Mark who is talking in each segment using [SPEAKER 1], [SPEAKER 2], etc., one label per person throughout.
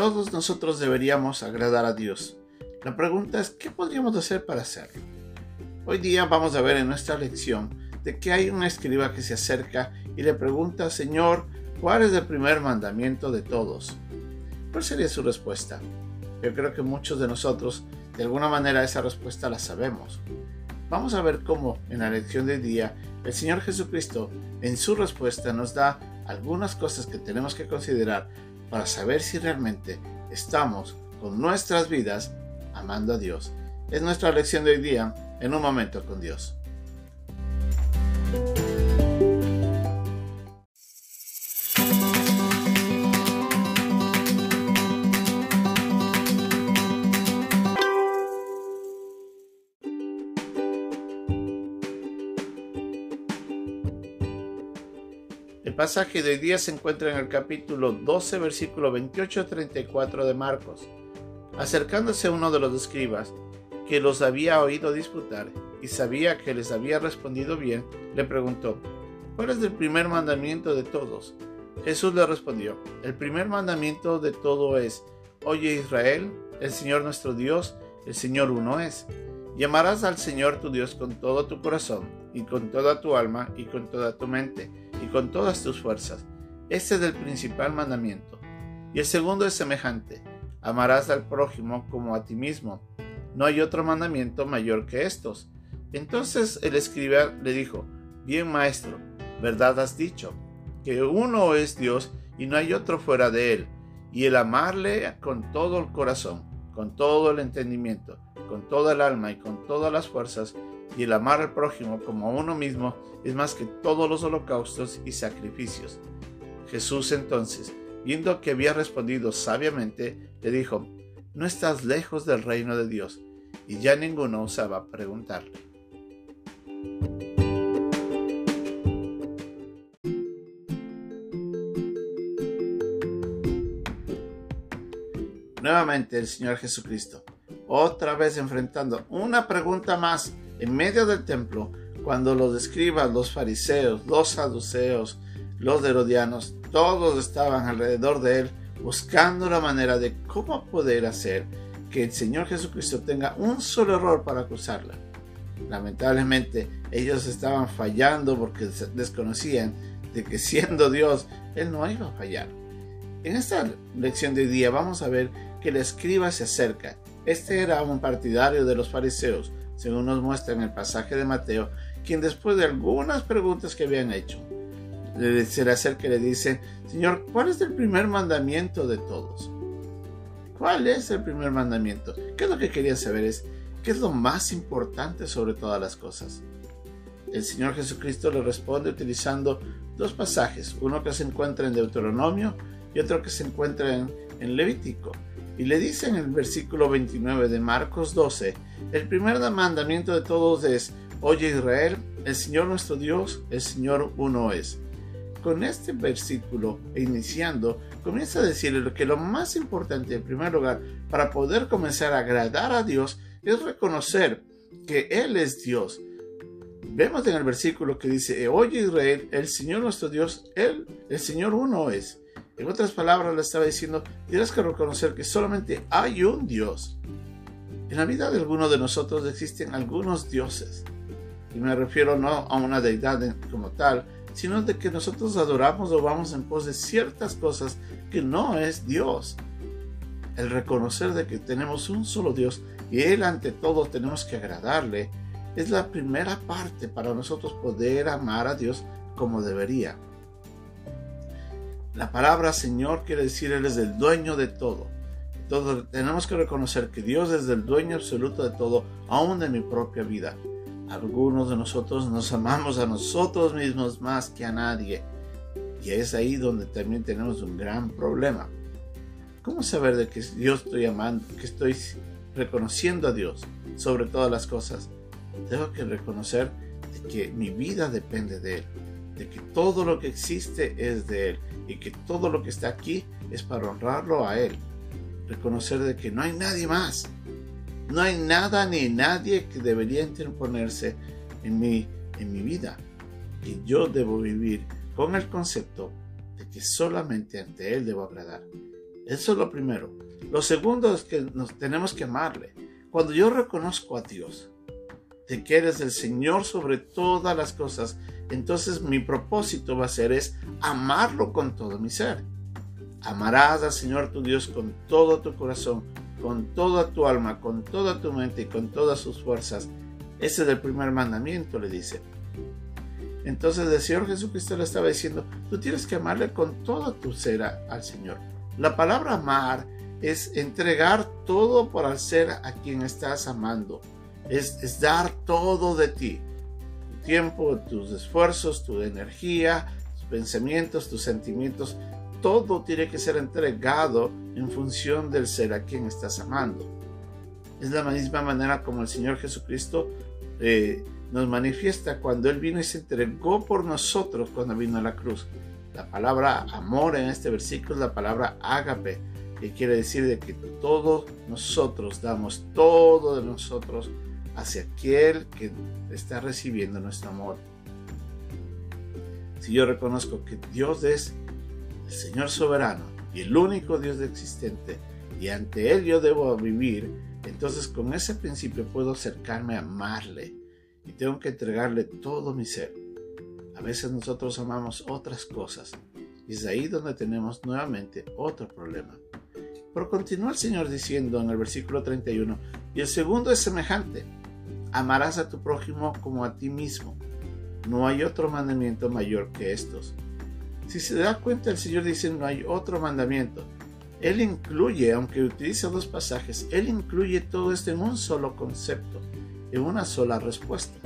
[SPEAKER 1] Todos nosotros deberíamos agradar a Dios. La pregunta es, ¿qué podríamos hacer para hacerlo? Hoy día vamos a ver en nuestra lección de que hay un escriba que se acerca y le pregunta, Señor, ¿cuál es el primer mandamiento de todos? ¿Cuál sería su respuesta? Yo creo que muchos de nosotros, de alguna manera, esa respuesta la sabemos. Vamos a ver cómo en la lección de día el Señor Jesucristo en su respuesta nos da algunas cosas que tenemos que considerar para saber si realmente estamos con nuestras vidas amando a Dios. Es nuestra lección de hoy día en un momento con Dios. Pasaje de hoy día se encuentra en el capítulo 12, versículo 28 34 de Marcos. Acercándose uno de los escribas, que los había oído disputar y sabía que les había respondido bien, le preguntó, ¿cuál es el primer mandamiento de todos? Jesús le respondió, el primer mandamiento de todo es, Oye Israel, el Señor nuestro Dios, el Señor uno es. Llamarás al Señor tu Dios con todo tu corazón, y con toda tu alma, y con toda tu mente, y con todas tus fuerzas. Este es el principal mandamiento. Y el segundo es semejante. Amarás al prójimo como a ti mismo. No hay otro mandamiento mayor que estos. Entonces el escriba le dijo, Bien maestro, verdad has dicho, que uno es Dios y no hay otro fuera de él, y el amarle con todo el corazón, con todo el entendimiento, con toda el alma y con todas las fuerzas, y el amar al prójimo como a uno mismo es más que todos los holocaustos y sacrificios. Jesús entonces, viendo que había respondido sabiamente, le dijo, No estás lejos del reino de Dios, y ya ninguno osaba preguntarle. Nuevamente el Señor Jesucristo, otra vez enfrentando una pregunta más en medio del templo, cuando los escribas, los fariseos, los saduceos, los herodianos, todos estaban alrededor de él buscando la manera de cómo poder hacer que el Señor Jesucristo tenga un solo error para acusarla. Lamentablemente ellos estaban fallando porque desconocían de que siendo Dios, Él no iba a fallar. En esta lección de hoy día vamos a ver que el escriba se acerca. Este era un partidario de los fariseos, según nos muestra en el pasaje de Mateo, quien después de algunas preguntas que habían hecho, se le acerca y le dice, Señor, ¿cuál es el primer mandamiento de todos? ¿Cuál es el primer mandamiento? ¿Qué es lo que quería saber? Es, ¿qué es lo más importante sobre todas las cosas? El Señor Jesucristo le responde utilizando dos pasajes, uno que se encuentra en Deuteronomio y otro que se encuentra en, en Levítico. Y le dice en el versículo 29 de Marcos 12, el primer mandamiento de todos es, oye Israel, el Señor nuestro Dios, el Señor uno es. Con este versículo iniciando, comienza a decirle que lo más importante en primer lugar para poder comenzar a agradar a Dios es reconocer que Él es Dios. Vemos en el versículo que dice, oye Israel, el Señor nuestro Dios, Él, el Señor uno es. En otras palabras, le estaba diciendo, tienes que reconocer que solamente hay un Dios. En la vida de alguno de nosotros existen algunos dioses. Y me refiero no a una deidad como tal, sino de que nosotros adoramos o vamos en pos de ciertas cosas que no es Dios. El reconocer de que tenemos un solo Dios y Él ante todo tenemos que agradarle, es la primera parte para nosotros poder amar a Dios como debería. La palabra Señor quiere decir Él es el dueño de todo. Entonces tenemos que reconocer que Dios es el dueño absoluto de todo, aún de mi propia vida. Algunos de nosotros nos amamos a nosotros mismos más que a nadie. Y es ahí donde también tenemos un gran problema. ¿Cómo saber de que yo estoy amando, que estoy reconociendo a Dios sobre todas las cosas? Tengo que reconocer de que mi vida depende de Él, de que todo lo que existe es de Él y que todo lo que está aquí es para honrarlo a Él. Reconocer de que no hay nadie más. No hay nada ni nadie que debería interponerse en mi, en mi vida. Y yo debo vivir con el concepto de que solamente ante Él debo agradar. Eso es lo primero. Lo segundo es que nos tenemos que amarle. Cuando yo reconozco a Dios, de que eres el Señor sobre todas las cosas, entonces mi propósito va a ser es amarlo con todo mi ser. Amarás al Señor tu Dios con todo tu corazón, con toda tu alma, con toda tu mente y con todas sus fuerzas. Ese es el primer mandamiento, le dice. Entonces el Señor Jesucristo le estaba diciendo, tú tienes que amarle con todo tu ser al Señor. La palabra amar es entregar todo por al ser a quien estás amando. Es dar todo de ti. Tiempo, tus esfuerzos, tu energía, tus pensamientos, tus sentimientos, todo tiene que ser entregado en función del ser a quien estás amando. Es la misma manera como el Señor Jesucristo eh, nos manifiesta cuando Él vino y se entregó por nosotros cuando vino a la cruz. La palabra amor en este versículo es la palabra ágape, que quiere decir de que todos nosotros damos todo de nosotros hacia aquel que está recibiendo nuestro amor. Si yo reconozco que Dios es el Señor soberano y el único Dios existente, y ante Él yo debo vivir, entonces con ese principio puedo acercarme a amarle y tengo que entregarle todo mi ser. A veces nosotros amamos otras cosas y es ahí donde tenemos nuevamente otro problema. Pero continúa el Señor diciendo en el versículo 31, y el segundo es semejante, amarás a tu prójimo como a ti mismo. No hay otro mandamiento mayor que estos. Si se da cuenta, el Señor dice no hay otro mandamiento. Él incluye, aunque utiliza dos pasajes, Él incluye todo esto en un solo concepto, en una sola respuesta,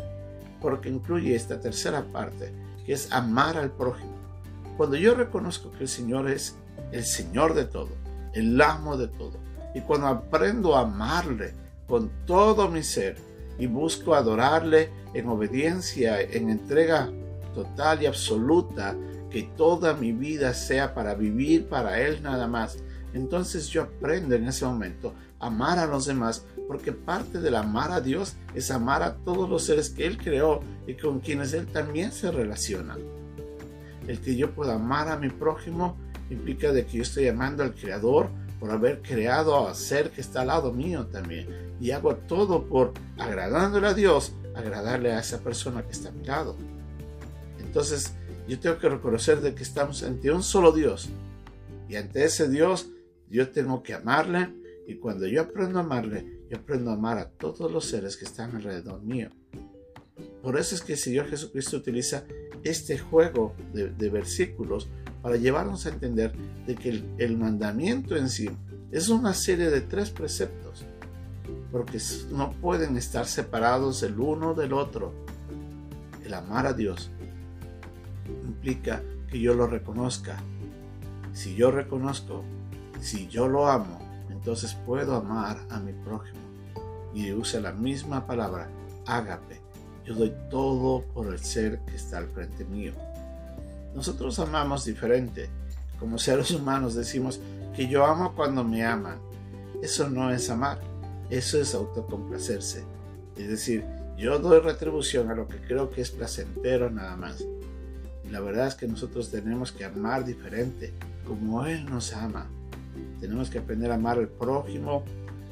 [SPEAKER 1] porque incluye esta tercera parte, que es amar al prójimo. Cuando yo reconozco que el Señor es el Señor de todo, el amo de todo, y cuando aprendo a amarle con todo mi ser y busco adorarle en obediencia, en entrega total y absoluta, que toda mi vida sea para vivir para Él nada más. Entonces yo aprendo en ese momento a amar a los demás, porque parte del amar a Dios es amar a todos los seres que Él creó y con quienes Él también se relaciona. El que yo pueda amar a mi prójimo implica de que yo estoy amando al Creador por haber creado a ser que está al lado mío también. Y hago todo por agradándole a Dios, agradarle a esa persona que está a mi lado. Entonces, yo tengo que reconocer de que estamos ante un solo Dios. Y ante ese Dios, yo tengo que amarle. Y cuando yo aprendo a amarle, yo aprendo a amar a todos los seres que están alrededor mío. Por eso es que el Señor Jesucristo utiliza este juego de, versículos para llevarnos a entender de que el, mandamiento en sí es una serie de tres preceptos, porque no pueden estar separados el uno del otro. El amar a Dios, implica que yo lo reconozca. Si yo reconozco, si yo lo amo, entonces puedo amar a mi prójimo. Y usa la misma palabra, ágape. Yo doy todo por el ser que está al frente mío. Nosotros amamos diferente. Como seres humanos decimos que yo amo cuando me aman. Eso no es amar, eso es autocomplacerse. Es decir, yo doy retribución a lo que creo que es placentero nada más. Y la verdad es que nosotros tenemos que amar diferente, como Él nos ama. Tenemos que aprender a amar al prójimo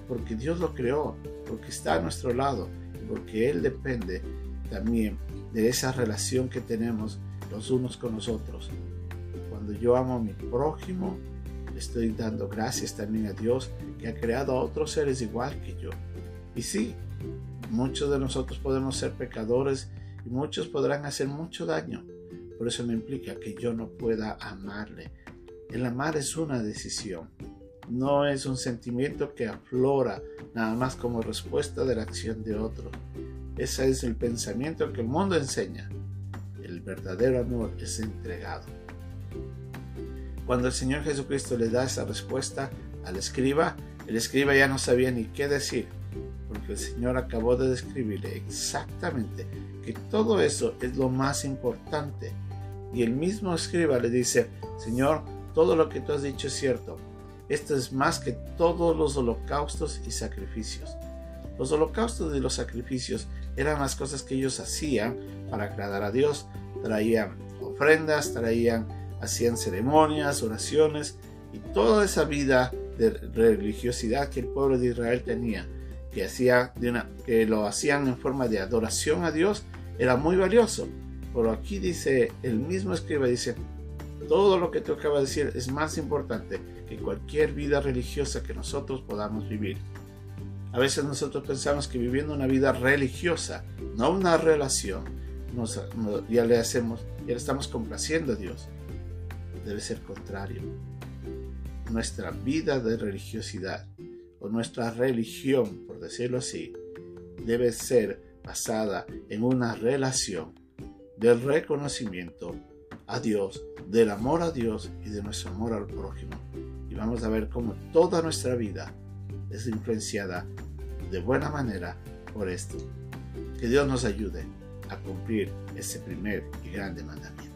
[SPEAKER 1] porque Dios lo creó, porque está a nuestro lado y porque Él depende también de esa relación que tenemos los unos con los otros. Cuando yo amo a mi prójimo, estoy dando gracias también a Dios que ha creado a otros seres igual que yo. Y sí, muchos de nosotros podemos ser pecadores y muchos podrán hacer mucho daño, por eso no implica que yo no pueda amarle. El amar es una decisión, no es un sentimiento que aflora nada más como respuesta de la acción de otro. Ese es el pensamiento que el mundo enseña. Verdadero amor es entregado. Cuando el Señor Jesucristo le da esa respuesta al escriba, el escriba ya no sabía ni qué decir, porque el Señor acabó de describirle exactamente que todo eso es lo más importante y el mismo escriba le dice, Señor, todo lo que tú has dicho es cierto. Esto es más que todos los holocaustos y sacrificios. Los holocaustos y los sacrificios eran las cosas que ellos hacían para agradar a Dios. Traían ofrendas, traían, hacían ceremonias, oraciones, Y toda esa vida de religiosidad que el pueblo de Israel tenía, que, hacía de una, que lo hacían en forma de adoración a Dios, era muy valioso. Pero aquí dice, el mismo escriba dice, todo lo que te acaba de decir es más importante que cualquier vida religiosa que nosotros podamos vivir. A veces nosotros pensamos que viviendo una vida religiosa, no una relación, ya le hacemos, ya le estamos complaciendo a Dios. Debe ser contrario. Nuestra vida de religiosidad o nuestra religión, por decirlo así, debe ser basada en una relación del reconocimiento a Dios, del amor a Dios y de nuestro amor al prójimo. Y vamos a ver cómo toda nuestra vida es influenciada de buena manera por esto. Que Dios nos ayude a cumplir ese primer y grande mandamiento.